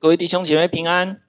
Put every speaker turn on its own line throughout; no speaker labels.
各位弟兄姐妹平安，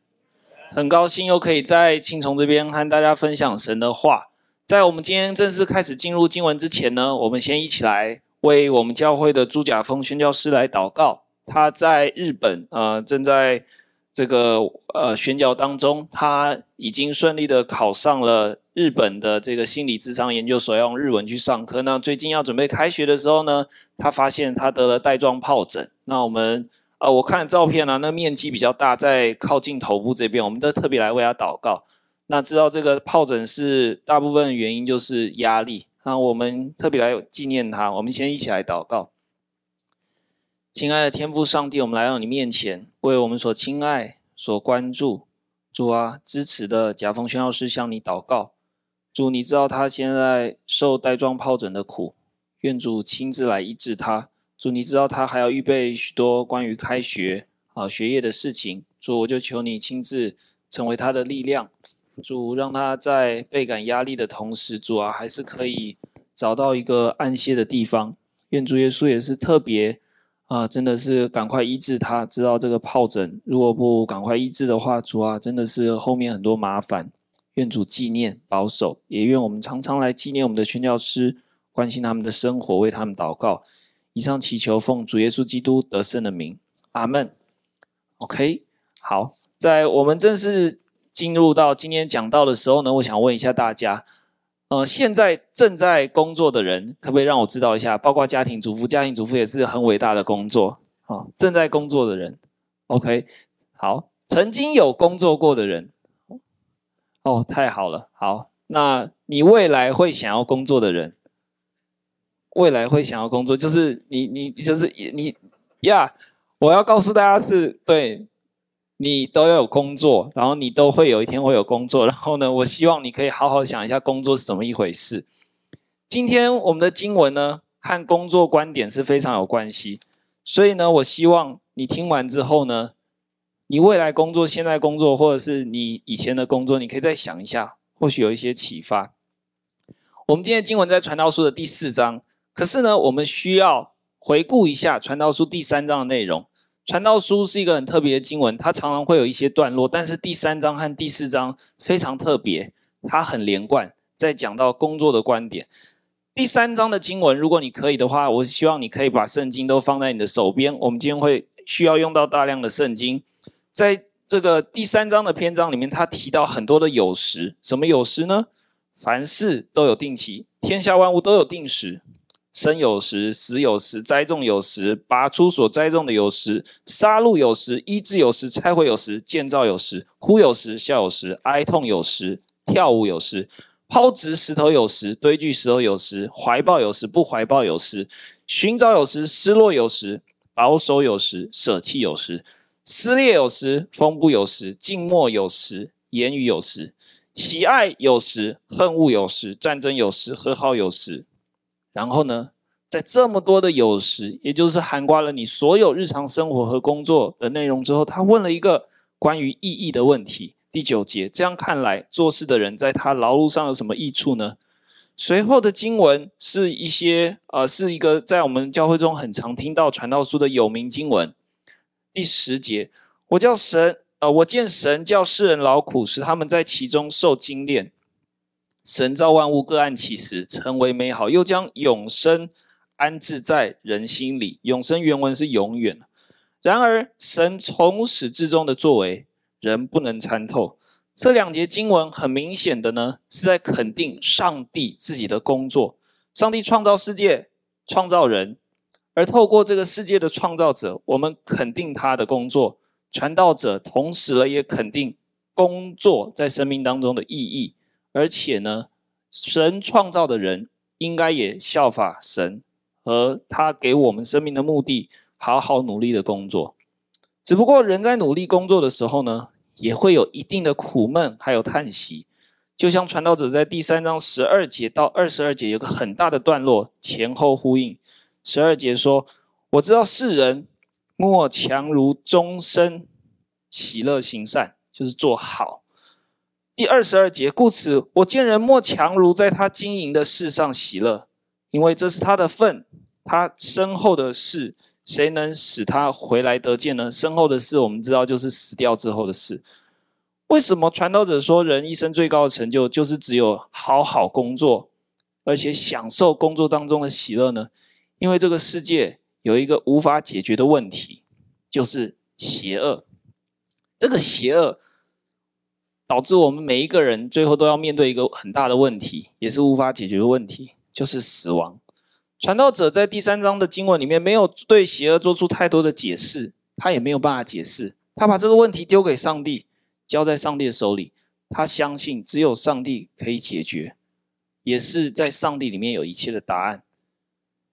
很高兴又可以在青虫这边和大家分享神的话。在我们今天正式开始进入经文之前呢，我们先一起来为我们教会的朱甲峰宣教师来祷告。他在日本，呃，正在这个呃宣教当中，他已经顺利的考上了日本的这个心理智商研究所，要用日文去上课。那最近要准备开学的时候呢，他发现他得了带状疱疹。那我们。啊、我看照片啊，那面积比较大，在靠近头部这边，我们都特别来为他祷告。那知道这个疱疹是大部分原因就是压力，那我们特别来纪念他。我们先一起来祷告。亲爱的天父上帝，我们来到你面前，为我们所亲爱、所关注、主啊支持的甲峰宣教师向你祷告。主，你知道他现在受带状疱疹的苦，愿主亲自来医治他。主，你知道他还要预备许多关于开学啊学业的事情。主，我就求你亲自成为他的力量。主，让他在倍感压力的同时，主啊，还是可以找到一个安歇的地方。愿主耶稣也是特别啊，真的是赶快医治他。知道这个疱疹，如果不赶快医治的话，主啊，真的是后面很多麻烦。愿主纪念保守，也愿我们常常来纪念我们的宣教师，关心他们的生活，为他们祷告。以上祈求奉主耶稣基督得胜的名，阿门。OK，好，在我们正式进入到今天讲到的时候呢，我想问一下大家，呃，现在正在工作的人，可不可以让我知道一下？包括家庭主妇，家庭主妇也是很伟大的工作。好，哦，正在工作的人，OK，好，曾经有工作过的人，哦，太好了，好，那你未来会想要工作的人？未来会想要工作，就是你你就是你呀！Yeah, 我要告诉大家是对，你都要有工作，然后你都会有一天会有工作。然后呢，我希望你可以好好想一下工作是怎么一回事。今天我们的经文呢，和工作观点是非常有关系，所以呢，我希望你听完之后呢，你未来工作、现在工作，或者是你以前的工作，你可以再想一下，或许有一些启发。我们今天经文在传道书的第四章。可是呢，我们需要回顾一下《传道书》第三章的内容。《传道书》是一个很特别的经文，它常常会有一些段落，但是第三章和第四章非常特别，它很连贯，在讲到工作的观点。第三章的经文，如果你可以的话，我希望你可以把圣经都放在你的手边。我们今天会需要用到大量的圣经，在这个第三章的篇章里面，他提到很多的有时，什么有时呢？凡事都有定期，天下万物都有定时。生有时，死有时；栽种有时，拔出所栽种的有时；杀戮有时，医治有时，拆毁有时；建造有时，哭有时，笑有时；哀痛有时，跳舞有时；抛掷石头有时，堆聚石头有时；怀抱有时，不怀抱有时；寻找有时，失落有时；保守有时，舍弃有时；撕裂有时，缝补有时；静默有时，言语有时；喜爱有时，恨恶有时；战争有时，和好有时。然后呢，在这么多的有时，也就是涵盖了你所有日常生活和工作的内容之后，他问了一个关于意义的问题。第九节，这样看来，做事的人在他劳碌上有什么益处呢？随后的经文是一些，呃，是一个在我们教会中很常听到传道书的有名经文。第十节，我叫神，呃，我见神叫世人劳苦，使他们在其中受精炼。神造万物各按其时，成为美好，又将永生安置在人心里。永生原文是永远。然而，神从始至终的作为，人不能参透。这两节经文很明显的呢，是在肯定上帝自己的工作。上帝创造世界，创造人，而透过这个世界的创造者，我们肯定他的工作。传道者同时呢，也肯定工作在生命当中的意义。而且呢，神创造的人应该也效法神和他给我们生命的目的，好好努力的工作。只不过人在努力工作的时候呢，也会有一定的苦闷，还有叹息。就像传道者在第三章十二节到二十二节有个很大的段落，前后呼应。十二节说：“我知道世人莫强如终身喜乐行善，就是做好。”第二十二节，故此我见人莫强如在他经营的事上喜乐，因为这是他的份，他身后的事谁能使他回来得见呢？身后的事我们知道，就是死掉之后的事。为什么传道者说人一生最高的成就就是只有好好工作，而且享受工作当中的喜乐呢？因为这个世界有一个无法解决的问题，就是邪恶。这个邪恶导致我们每一个人最后都要面对一个很大的问题，也是无法解决的问题，就是死亡。传道者在第三章的经文里面没有对邪恶做出太多的解释，他也没有办法解释，他把这个问题丢给上帝。交在上帝的手里，他相信只有上帝可以解决，也是在上帝里面有一切的答案。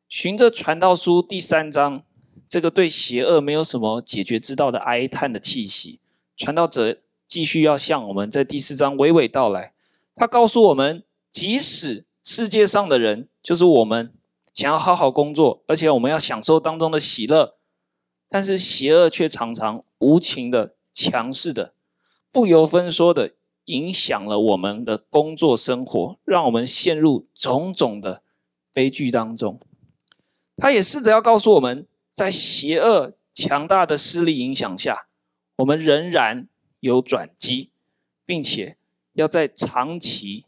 循着传道书第三章，这个对邪恶没有什么解决之道的哀叹的气息，传道者继续要向我们在第四章娓娓道来。他告诉我们，即使世界上的人，就是我们，想要好好工作，而且我们要享受当中的喜乐，但是邪恶却常常无情的、强势的。不由分说的影响了我们的工作生活，让我们陷入种种的悲剧当中。他也试着要告诉我们，在邪恶强大的势力影响下，我们仍然有转机，并且要在长期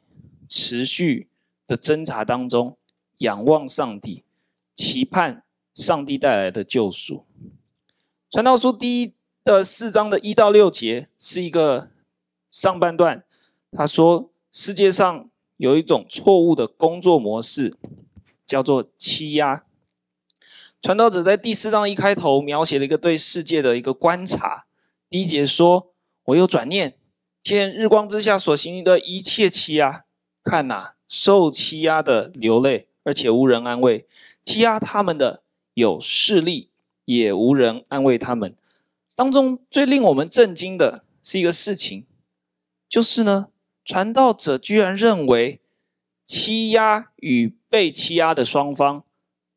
持续的挣扎当中仰望上帝，期盼上帝带来的救赎。传道书第一。的四章的一到六节是一个上半段，他说世界上有一种错误的工作模式，叫做欺压。传道者在第四章一开头描写了一个对世界的一个观察。第一节说：“我又转念，见日光之下所行的一切欺压，看呐、受欺压的流泪，而且无人安慰；欺压他们的有势力，也无人安慰他们。”当中最令我们震惊的是一个事情，就是呢，传道者居然认为欺压与被欺压的双方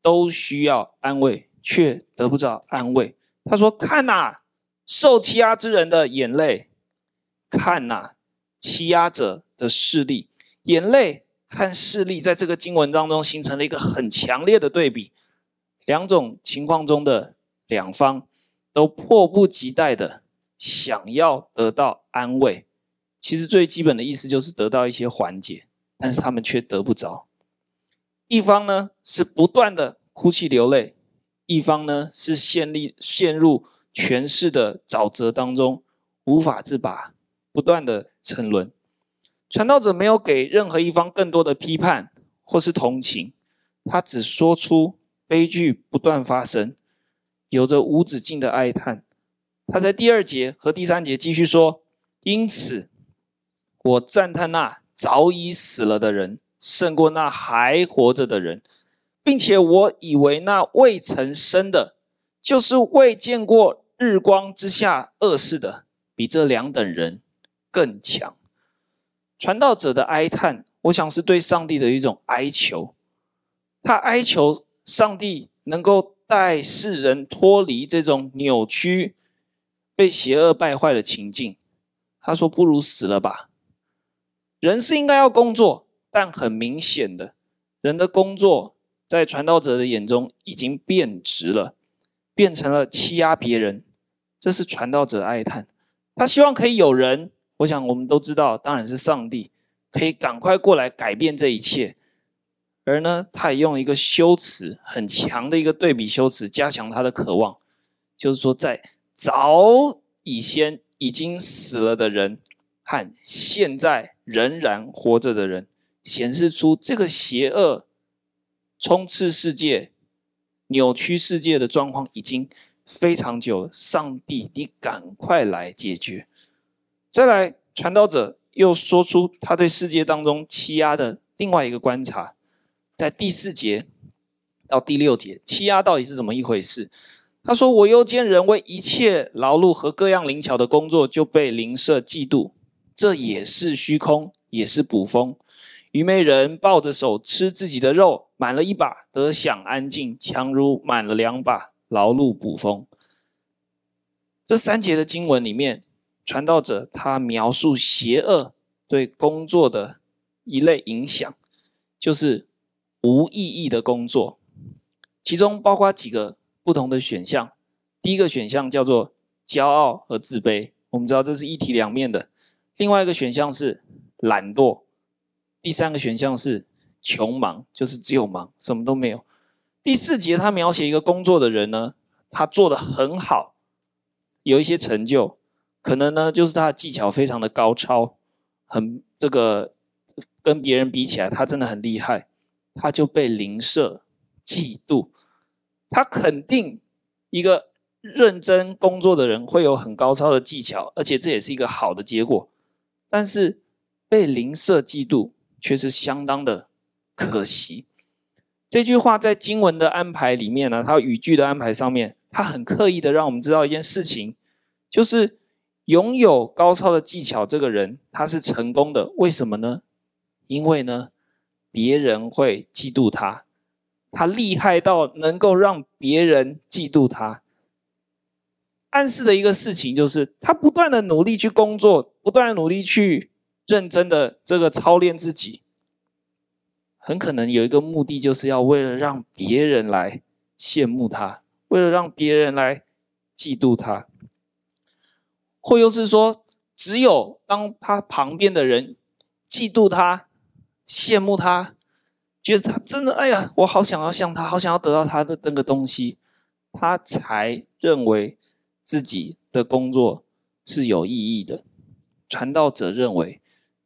都需要安慰，却得不到安慰。他说：“看哪，受欺压之人的眼泪；看呐，欺压者的势力。眼泪和势力在这个经文当中形成了一个很强烈的对比，两种情况中的两方。”都迫不及待的想要得到安慰，其实最基本的意思就是得到一些缓解，但是他们却得不着。一方呢是不断的哭泣流泪，一方呢是陷立陷入权势的沼泽当中无法自拔，不断的沉沦。传道者没有给任何一方更多的批判或是同情，他只说出悲剧不断发生。有着无止境的哀叹，他在第二节和第三节继续说：“因此，我赞叹那早已死了的人，胜过那还活着的人，并且我以为那未曾生的，就是未见过日光之下恶事的，比这两等人更强。”传道者的哀叹，我想是对上帝的一种哀求，他哀求上帝能够。带世人脱离这种扭曲、被邪恶败坏的情境，他说：“不如死了吧。”人是应该要工作，但很明显的，人的工作在传道者的眼中已经变质了，变成了欺压别人。这是传道者哀叹，他希望可以有人，我想我们都知道，当然是上帝，可以赶快过来改变这一切。而呢，他也用一个修辞很强的一个对比修辞，加强他的渴望，就是说，在早以先已经死了的人和现在仍然活着的人，显示出这个邪恶充斥世界、扭曲世界的状况已经非常久了。上帝，你赶快来解决！再来，传道者又说出他对世界当中欺压的另外一个观察。在第四节到第六节，欺压到底是怎么一回事？他说：“我又见人为一切劳碌和各样灵巧的工作，就被灵舍嫉妒，这也是虚空，也是捕风。愚昧人抱着手吃自己的肉，满了一把得享安静，强如满了两把劳碌捕风。”这三节的经文里面，传道者他描述邪恶对工作的一类影响，就是。无意义的工作，其中包括几个不同的选项。第一个选项叫做骄傲和自卑，我们知道这是一体两面的。另外一个选项是懒惰，第三个选项是穷忙，就是只有忙，什么都没有。第四节他描写一个工作的人呢，他做得很好，有一些成就，可能呢就是他的技巧非常的高超，很这个跟别人比起来，他真的很厉害，他就被邻舍嫉妒。他肯定一个认真工作的人会有很高超的技巧，而且这也是一个好的结果。但是被邻舍嫉妒却是相当的可惜。这句话在经文的安排里面呢，它语句的安排上面，它很刻意的让我们知道一件事情，就是拥有高超的技巧这个人他是成功的，为什么呢？因为呢，别人会嫉妒他。他厉害到能够让别人嫉妒他，暗示的一个事情就是他不断的努力去工作，不断的努力去认真的这个操练自己，很可能有一个目的，就是要为了让别人来羡慕他，为了让别人来嫉妒他，或又是说，只有当他旁边的人嫉妒他、羡慕他。觉得他真的，哎呀，我好想要像他，好想要得到他的那个东西，他才认为自己的工作是有意义的。传道者认为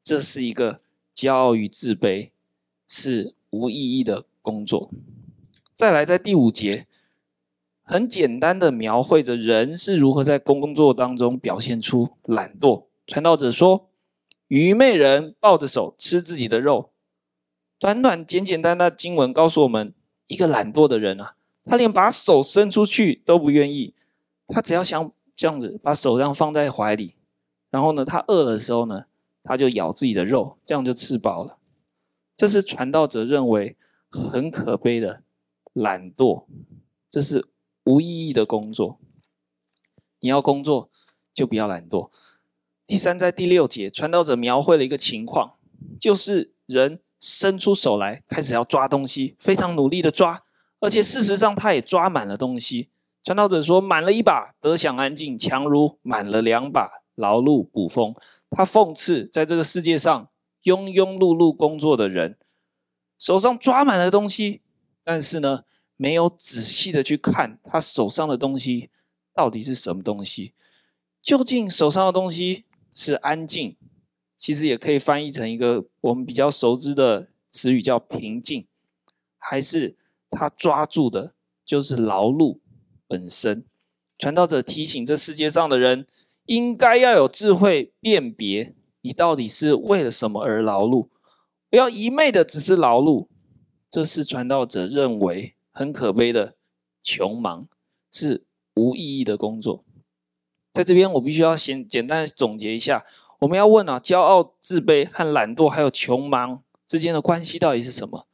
这是一个骄傲与自卑，是无意义的工作。再来，在第五节，很简单的描绘着人是如何在工作当中表现出懒惰。传道者说：“愚昧人抱着手吃自己的肉。”短短简简单单的经文告诉我们，一个懒惰的人啊，他连把手伸出去都不愿意，他只要想这样子把手这样放在怀里，然后呢，他饿的时候呢，他就咬自己的肉，这样就吃饱了。这是传道者认为很可悲的懒惰，这是无意义的工作。你要工作就不要懒惰。第三，在第六节，传道者描绘了一个情况，就是人。伸出手来，开始要抓东西，非常努力的抓，而且事实上他也抓满了东西。传道者说：“满了一把，得享安静，强如满了两把，劳碌捕风。”他讽刺在这个世界上庸庸碌碌工作的人，手上抓满了东西，但是呢，没有仔细的去看他手上的东西到底是什么东西。究竟手上的东西是安静？其实也可以翻译成一个我们比较熟知的词语，叫平静，还是他抓住的就是劳碌本身。传道者提醒这世界上的人，应该要有智慧辨别你到底是为了什么而劳碌，不要一昧的只是劳碌。这是传道者认为很可悲的穷忙，是无意义的工作。在这边，我必须要先简单总结一下。我们要问啊，骄傲、自卑和懒惰，还有穷忙之间的关系到底是什么？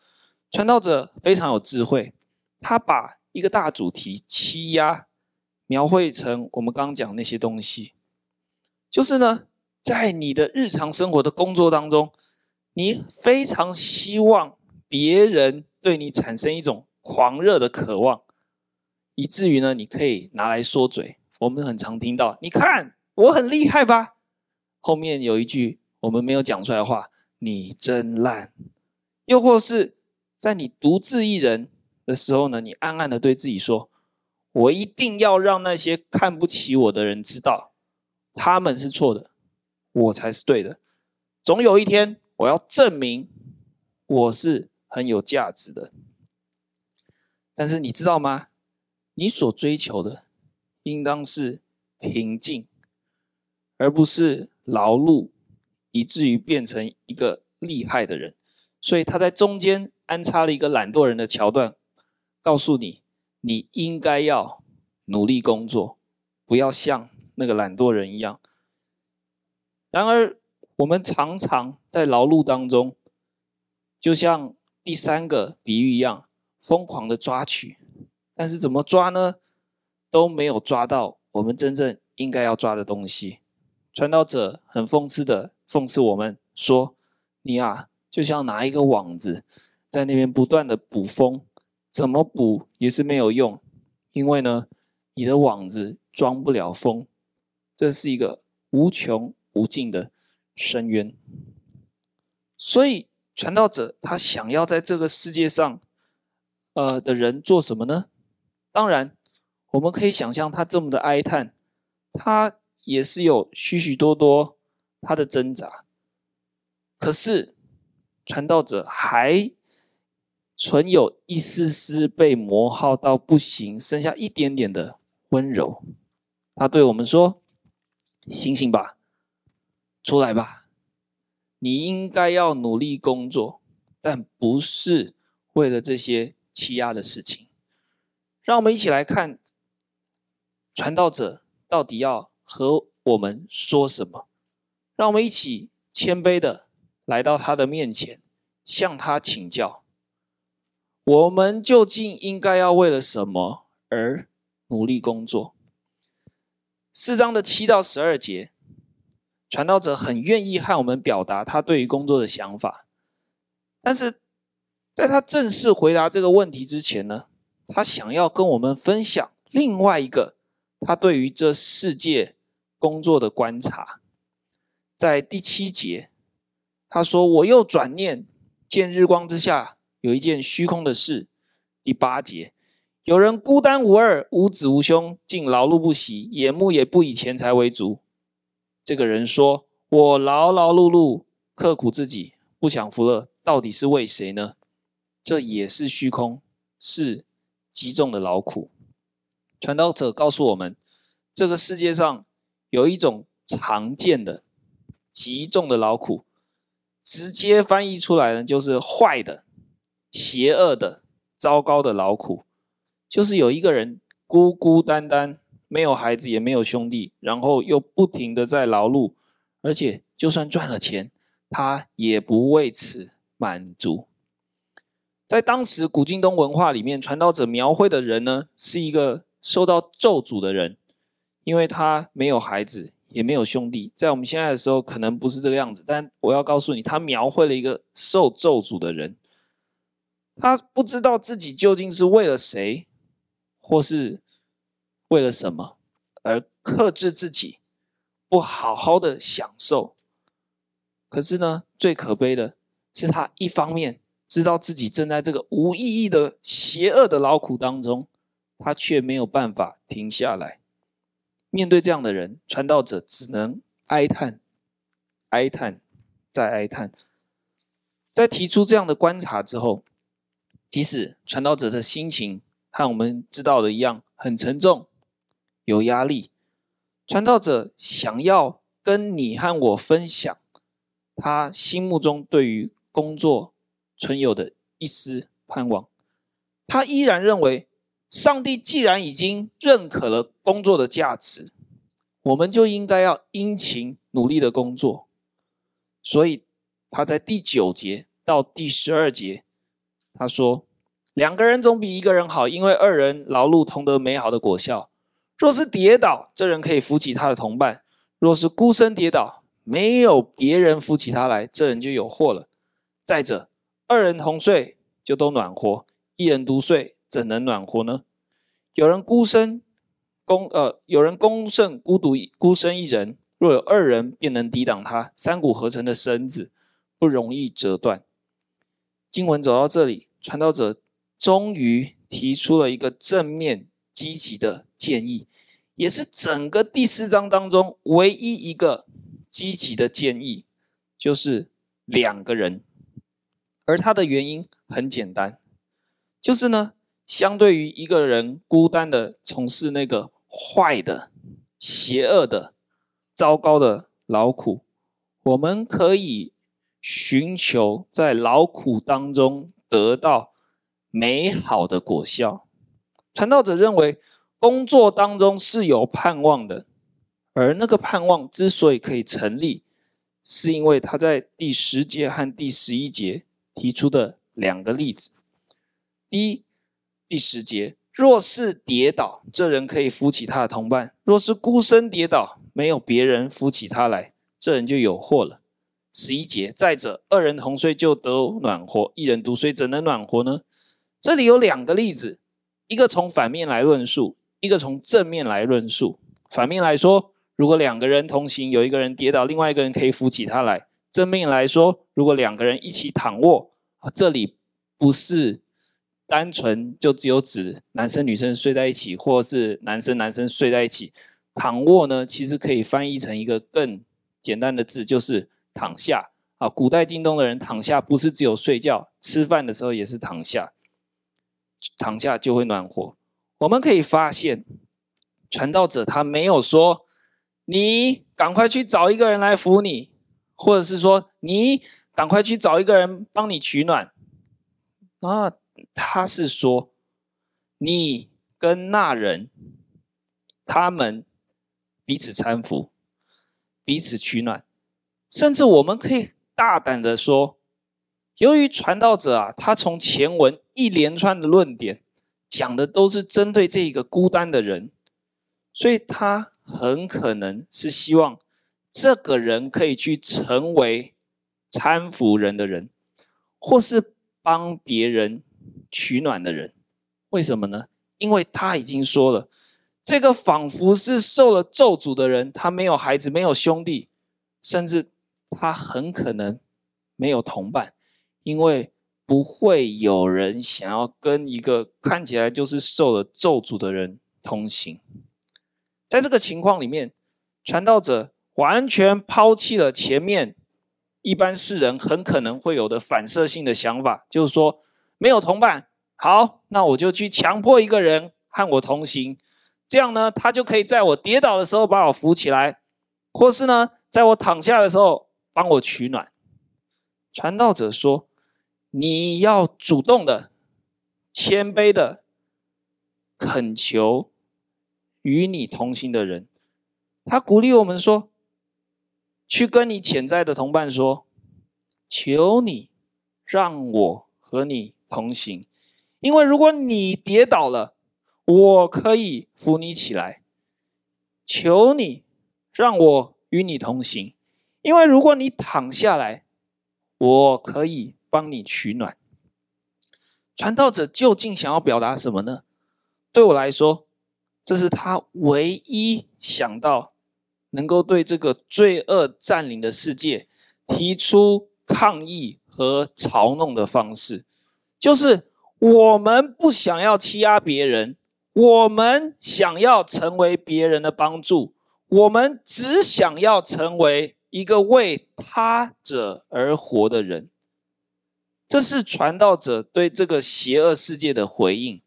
传道者非常有智慧，他把一个大主题欺压描绘成我们刚刚讲那些东西，就是呢，在你的日常生活的工作当中，你非常希望别人对你产生一种狂热的渴望，以至于呢，你可以拿来说嘴。我们很常听到，你看我很厉害吧？后面有一句我们没有讲出来的话：“你真烂。”又或是在你独自一人的时候呢，你暗暗的对自己说：“我一定要让那些看不起我的人知道，他们是错的，我才是对的。总有一天，我要证明我是很有价值的。”但是你知道吗？你所追求的，应当是平静，而不是。劳碌，以至于变成一个厉害的人，所以他在中间安插了一个懒惰人的桥段，告诉你，你应该要努力工作，不要像那个懒惰人一样。然而，我们常常在劳碌当中，就像第三个比喻一样，疯狂的抓取，但是怎么抓呢？都没有抓到我们真正应该要抓的东西。传道者很讽刺的讽刺我们说：“你啊，就像拿一个网子在那边不断的捕风，怎么捕也是没有用，因为呢，你的网子装不了风，这是一个无穷无尽的深渊。所以，传道者他想要在这个世界上，呃，的人做什么呢？当然，我们可以想象他这么的哀叹，他也是有许许多多他的挣扎。可是，传道者还存有一丝丝被磨耗到不行，剩下一点点的温柔。他对我们说：“醒醒吧，出来吧，你应该要努力工作，但不是为了这些欺压的事情。”让我们一起来看，传道者到底要和我们说什么。让我们一起谦卑的来到他的面前，向他请教。我们究竟应该要为了什么而努力工作？四章的七到十二节，传道者很愿意和我们表达他对于工作的想法，但是在他正式回答这个问题之前呢，他想要跟我们分享另外一个他对于这世界工作的观察。在第七节，他说：“我又转念见日光之下。”有一件虚空的事，第八节，有人孤单无二，无子无兄，竟劳碌不息，眼目也不以钱财为足。这个人说：“我劳劳碌碌，刻苦自己，不享福乐，到底是为谁呢？”这也是虚空，是极重的劳苦。传道者告诉我们，这个世界上有一种常见的极重的劳苦，直接翻译出来呢，就是坏的。邪恶的、糟糕的劳苦，就是有一个人孤孤单单，没有孩子，也没有兄弟，然后又不停的在劳碌，而且就算赚了钱，他也不为此满足。在当时古今东文化里面，传道者描绘的人呢，是一个受到咒诅的人，因为他没有孩子，也没有兄弟。在我们现在的时候，可能不是这个样子，但我要告诉你，他描绘了一个受咒诅的人。他不知道自己究竟是为了谁，或是为了什么而克制自己，不好好的享受。可是呢，最可悲的是，他一方面知道自己正在这个无意义的邪恶的劳苦当中，他却没有办法停下来。面对这样的人，传道者只能哀叹、哀叹、再哀叹。在提出这样的观察之后，即使传道者的心情和我们知道的一样，很沉重，有压力。传道者想要跟你和我分享他心目中对于工作存有的一丝盼望。他依然认为，上帝既然已经认可了工作的价值，我们就应该要殷勤努力的工作。所以他在第九节到第十二节。他说：“两个人总比一个人好，因为二人劳碌同得美好的果效。若是跌倒，这人可以扶起他的同伴；若是孤身跌倒，没有别人扶起他来，这人就有祸了。再者，二人同睡就都暖和，一人独睡怎能暖和呢？有人孤身攻呃，有人攻胜孤独孤身一人，若有二人，便能抵挡他。三股合成的绳子不容易折断。”经文走到这里，传道者终于提出了一个正面积极的建议，也是整个第四章当中唯一一个积极的建议，就是两个人。而他的原因很简单，就是呢，相对于一个人孤单的从事那个坏的、邪恶的、糟糕的劳苦，我们可以。寻求在劳苦当中得到美好的果效。传道者认为，工作当中是有盼望的，而那个盼望之所以可以成立，是因为他在第十节和第十一节提出的两个例子。第一，第十节，若是跌倒，这人可以扶起他的同伴；若是孤身跌倒，没有别人扶起他来，这人就有祸了。十一节，再者，二人同睡就得暖和，一人独睡怎能暖和呢？这里有两个例子，一个从反面来论述，一个从正面来论述。反面来说，如果两个人同行，有一个人跌倒，另外一个人可以扶起他来。正面来说，如果两个人一起躺卧，这里不是单纯就只有指男生女生睡在一起，或是男生男生睡在一起。躺卧呢，其实可以翻译成一个更简单的字，就是躺下。啊，古代京东的人躺下不是只有睡觉，吃饭的时候也是躺下，躺下就会暖和。我们可以发现，传道者他没有说你赶快去找一个人来扶你，或者是说你赶快去找一个人帮你取暖。啊，他是说你跟那人，他们彼此搀扶，彼此取暖，甚至我们可以。大胆的说，由于传道者啊，他从前文一连串的论点讲的都是针对这一个孤单的人，所以他很可能是希望这个人可以去成为搀扶人的人，或是帮别人取暖的人。为什么呢？因为他已经说了，这个仿佛是受了咒诅的人，他没有孩子，没有兄弟，甚至。他很可能没有同伴，因为不会有人想要跟一个看起来就是受了咒诅的人同行。在这个情况里面，传道者完全抛弃了前面一般世人很可能会有的反射性的想法，就是说没有同伴，好，那我就去强迫一个人和我同行，这样呢，他就可以在我跌倒的时候把我扶起来，或是呢，在我躺下的时候。帮我取暖。传道者说：“你要主动的、谦卑的恳求与你同行的人。”他鼓励我们说：“去跟你潜在的同伴说，求你让我和你同行，因为如果你跌倒了，我可以扶你起来。求你让我与你同行。”因为如果你躺下来，我可以帮你取暖。传道者究竟想要表达什么呢？对我来说，这是他唯一想到能够对这个罪恶占领的世界提出抗议和嘲弄的方式，就是我们不想要欺压别人，我们想要成为别人的帮助，我们只想要成为。一个为他者而活的人，这是传道者对这个邪恶世界的回应。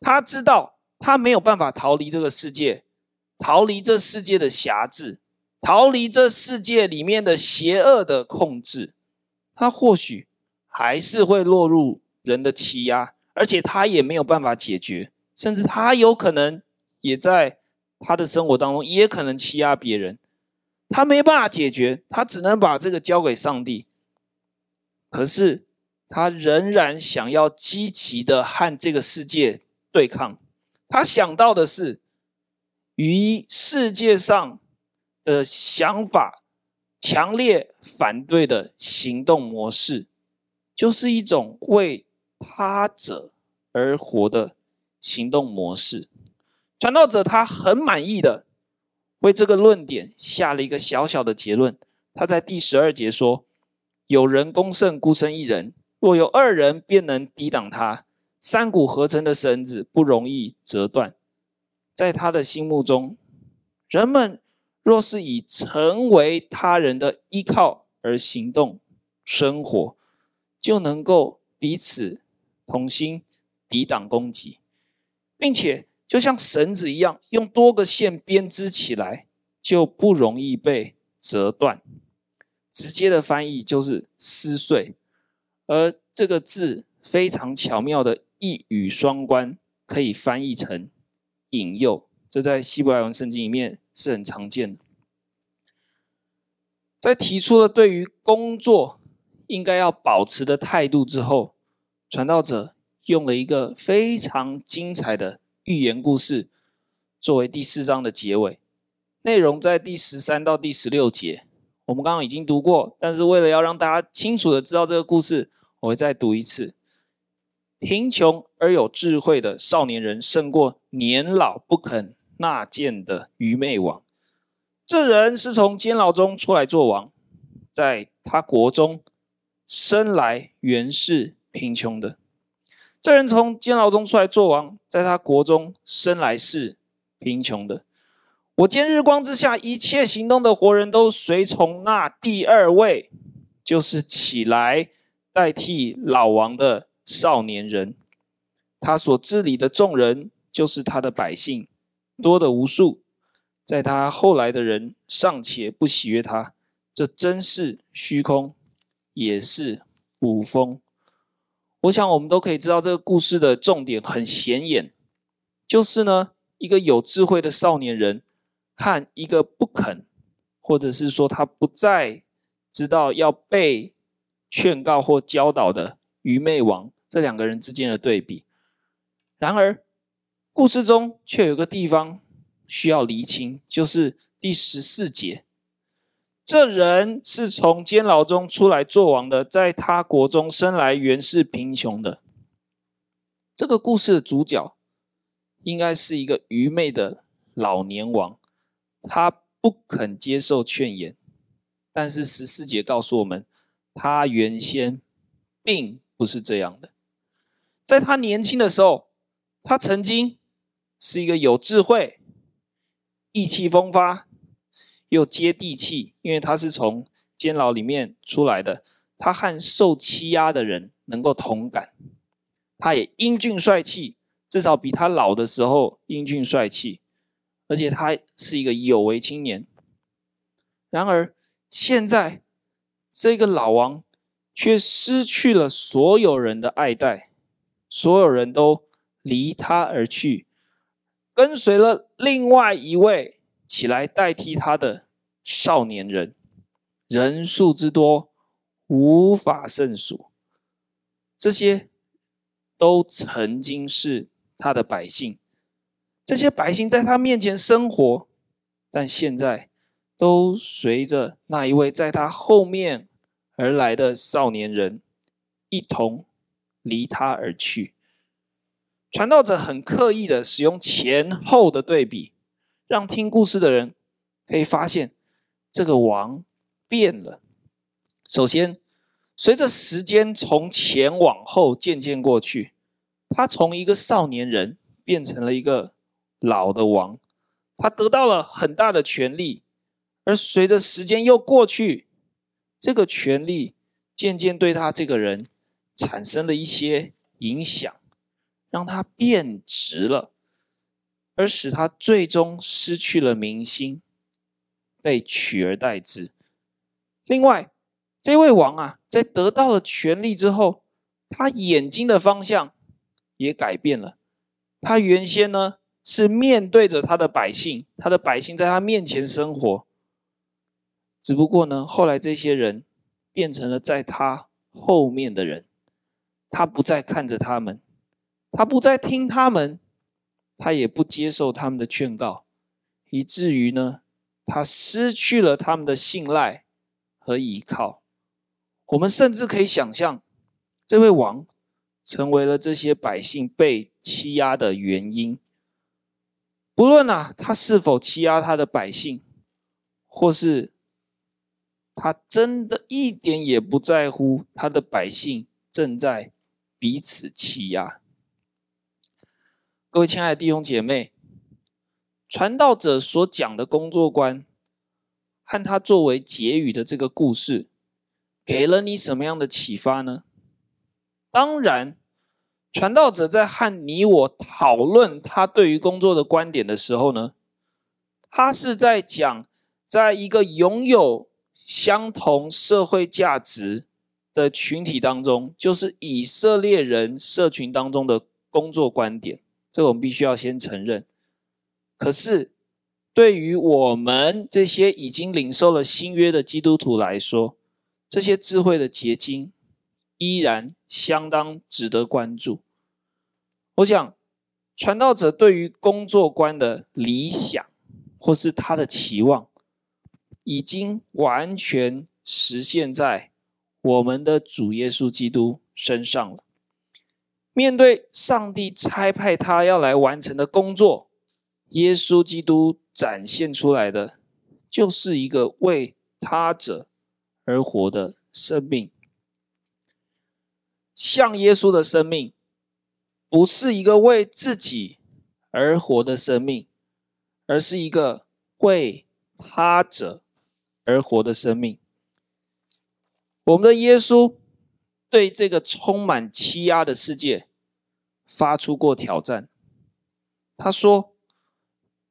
他知道他没有办法逃离这个世界，逃离这世界的辖制，逃离这世界里面的邪恶的控制。他或许还是会落入人的欺压，而且他也没有办法解决，甚至他有可能也在他的生活当中也可能欺压别人。他没办法解决，他只能把这个交给上帝。可是他仍然想要积极的和这个世界对抗。他想到的是，与世界上的想法强烈反对的行动模式，就是一种为他者而活的行动模式。传道者他很满意的。为这个论点下了一个小小的结论。他在第十二节说：“有人攻胜孤身一人，若有二人，便能抵挡他。三股合成的绳子不容易折断。”在他的心目中，人们若是以成为他人的依靠而行动、生活，就能够彼此同心抵挡攻击，并且。就像绳子一样，用多个线编织起来，就不容易被折断。直接的翻译就是撕碎，而这个字非常巧妙的一语双关，可以翻译成引诱。这在希伯来文圣经里面是很常见的。在提出了对于工作应该要保持的态度之后，传道者用了一个非常精彩的。寓言故事作为第四章的结尾，内容在第十三到第十六节。我们刚刚已经读过，但是为了要让大家清楚的知道这个故事，我再读一次。贫穷而有智慧的少年人胜过年老不肯纳谏的愚昧王。这人是从监牢中出来做王，在他国中生来原是贫穷的。这人从监牢中出来做王，在他国中生来是贫穷的。我见日光之下一切行动的活人都随从那第二位，就是起来代替老王的少年人。他所治理的众人，就是他的百姓，多的无数。在他后来的人尚且不喜悦他，这真是虚空，也是无风。我想，我们都可以知道，这个故事的重点很显眼，就是呢，一个有智慧的少年人和一个不肯，或者是说他不再知道要被劝告或教导的愚昧王，这两个人之间的对比。然而，故事中却有个地方需要厘清，就是第十四节。这人是从监牢中出来做王的，在他国中生来原是贫穷的。这个故事的主角应该是一个愚昧的老年王，他不肯接受劝言。但是十四节告诉我们，他原先并不是这样的。在他年轻的时候，他曾经是一个有智慧、意气风发。又接地气，因为他是从监牢里面出来的，他和受欺压的人能够同感。他也英俊帅气，至少比他老的时候英俊帅气，而且他是一个有为青年。然而现在这个老王却失去了所有人的爱戴，所有人都离他而去，跟随了另外一位。起来代替他的少年人，人数之多无法胜数。这些都曾经是他的百姓，这些百姓在他面前生活，但现在都随着那一位在他后面而来的少年人一同离他而去。传道者很刻意的使用前后的对比。让听故事的人可以发现，这个王变了。首先，随着时间从前往后渐渐过去，他从一个少年人变成了一个老的王，他得到了很大的权力。而随着时间又过去，这个权力渐渐对他这个人产生了一些影响，让他变质了。而使他最终失去了民心，被取而代之。另外，这位王啊，在得到了权力之后，他眼睛的方向也改变了。他原先呢，是面对着他的百姓，他的百姓在他面前生活。只不过呢，后来这些人变成了在他后面的人，他不再看着他们，他不再听他们。他也不接受他们的劝告，以至于呢，他失去了他们的信赖和依靠。我们甚至可以想象，这位王成为了这些百姓被欺压的原因。不论啊，他是否欺压他的百姓，或是他真的一点也不在乎他的百姓正在彼此欺压。各位亲爱的弟兄姐妹，传道者所讲的工作观，和他作为结语的这个故事，给了你什么样的启发呢？当然，传道者在和你我讨论他对于工作的观点的时候呢，他是在讲，在一个拥有相同社会价值的群体当中，就是以色列人社群当中的工作观点。这个我们必须要先承认。可是，对于我们这些已经领受了新约的基督徒来说，这些智慧的结晶依然相当值得关注。我想，传道者对于工作观的理想，或是他的期望，已经完全实现在我们的主耶稣基督身上了。面对上帝差派他要来完成的工作，耶稣基督展现出来的就是一个为他者而活的生命。像耶稣的生命，不是一个为自己而活的生命，而是一个为他者而活的生命。我们的耶稣。对这个充满欺压的世界发出过挑战。他说：“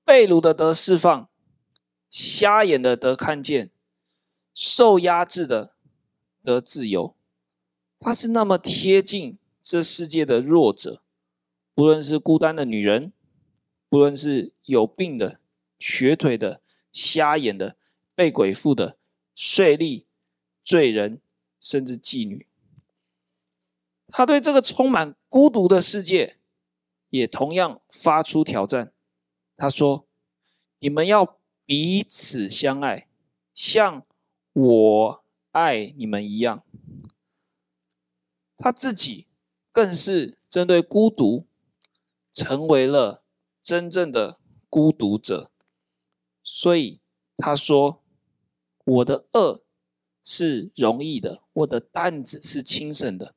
被掳的得释放，瞎眼的得看见，受压制的得自由。”他是那么贴近这世界的弱者，不论是孤单的女人，不论是有病的、瘸腿的、瞎眼的、被鬼附的、税吏、罪人，甚至妓女。他对这个充满孤独的世界，也同样发出挑战。他说：“你们要彼此相爱，像我爱你们一样。”他自己更是针对孤独，成为了真正的孤独者。所以他说：“我的轭是容易的，我的担子是轻省的。”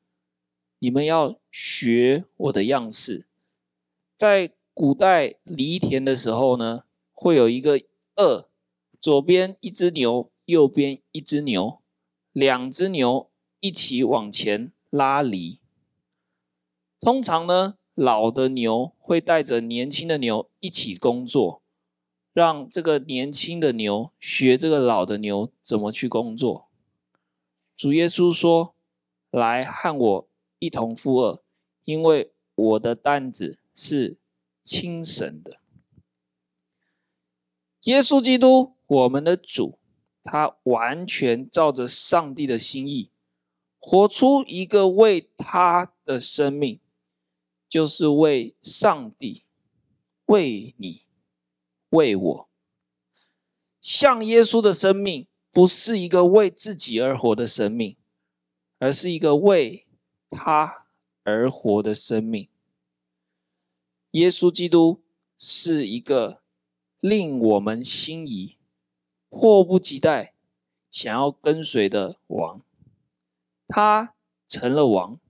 你们要学我的样式。在古代犁田的时候呢，会有一个轭，左边一只牛，右边一只牛，两只牛一起往前拉犁。通常呢，老的牛会带着年轻的牛一起工作，让这个年轻的牛学这个老的牛怎么去工作。主耶稣说：“来和我。”一同负轭，因为我的担子是轻省的。耶稣基督，我们的主，他完全照着上帝的心意，活出一个为他的生命，就是为上帝、为你、为我。像耶稣的生命，不是一个为自己而活的生命，而是一个为。他而活的生命，耶稣基督是一个令我们心仪、迫不及待想要跟随的王。他成了王，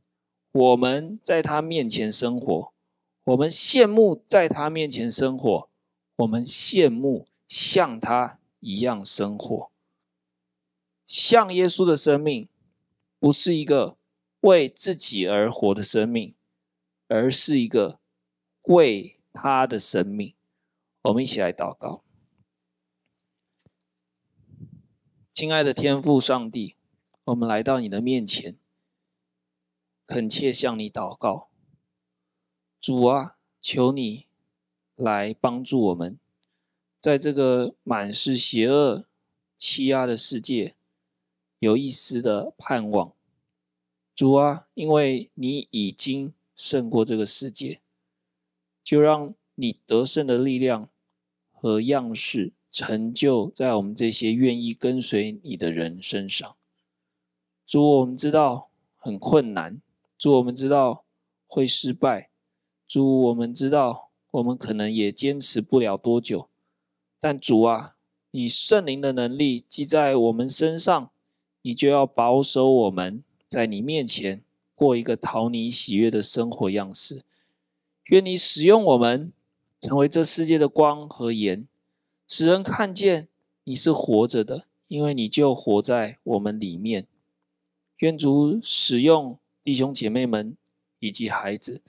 我们在他面前生活，我们羡慕在他面前生活，我们羡慕像他一样生活。像耶稣的生命，不是一个。为自己而活的生命，而是一个为他的生命。我们一起来祷告，亲爱的天父上帝，我们来到你的面前，恳切向你祷告。主啊，求你来帮助我们，在这个满是邪恶、欺压的世界，有一丝的盼望。主啊，因为你已经胜过这个世界，就让你得胜的力量和样式成就在我们这些愿意跟随你的人身上。主，我们知道很困难，主，我们知道会失败，主，我们知道我们可能也坚持不了多久，但主啊，你圣灵的能力记在我们身上，你就要保守我们。在你面前过一个讨你喜悦的生活样式，愿你使用我们成为这世界的光和盐，使人看见你是活着的，因为你就活在我们里面。愿主使用弟兄姐妹们以及孩子，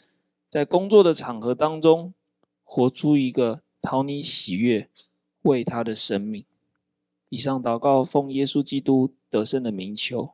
在工作的场合当中，活出一个讨你喜悦、为他的生命。以上祷告奉耶稣基督得胜的名求。